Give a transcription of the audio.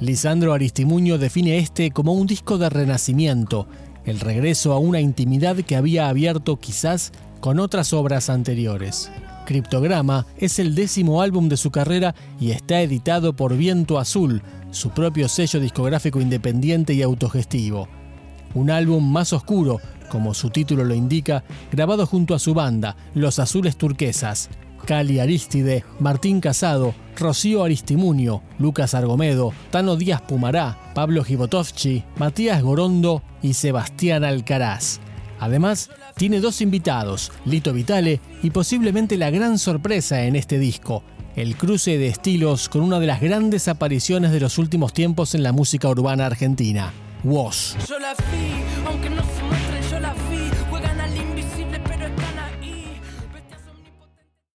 Lisandro Aristimuño define este como un disco de renacimiento, el regreso a una intimidad que había abierto quizás con otras obras anteriores. Criptograma es el décimo álbum de su carrera y está editado por Viento Azul, su propio sello discográfico independiente y autogestivo. Un álbum más oscuro, como su título lo indica, grabado junto a su banda, Los Azules Turquesas, Cali Aristide, Martín Casado, Rocío Aristimunio, Lucas Argomedo, Tano Díaz Pumará, Pablo Gibotovchi, Matías Gorondo y Sebastián Alcaraz. Además, tiene dos invitados, Lito Vitale y posiblemente la gran sorpresa en este disco, el cruce de estilos con una de las grandes apariciones de los últimos tiempos en la música urbana argentina, Woz.